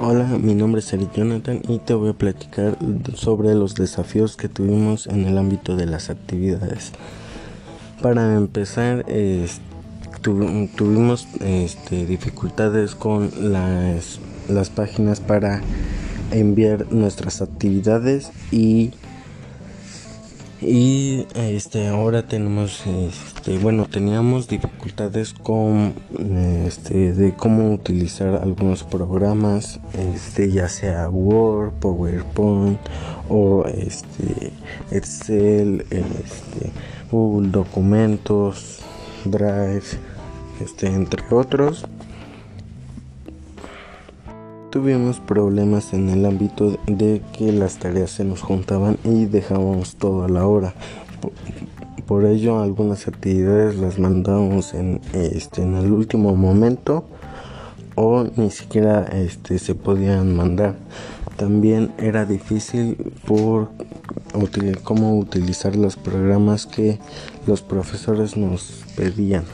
Hola, mi nombre es Eric Jonathan y te voy a platicar sobre los desafíos que tuvimos en el ámbito de las actividades. Para empezar, tuvimos este, dificultades con las, las páginas para enviar nuestras actividades y y este ahora tenemos este bueno teníamos dificultades con este de cómo utilizar algunos programas este ya sea Word PowerPoint o este Excel este Google documentos Drive este entre otros Tuvimos problemas en el ámbito de que las tareas se nos juntaban y dejábamos todo a la hora. Por, ello algunas actividades las mandábamos en, este, en el último momento o ni siquiera este, se podían mandar. También era difícil por cómo utilizar los programas que los profesores nos pedían.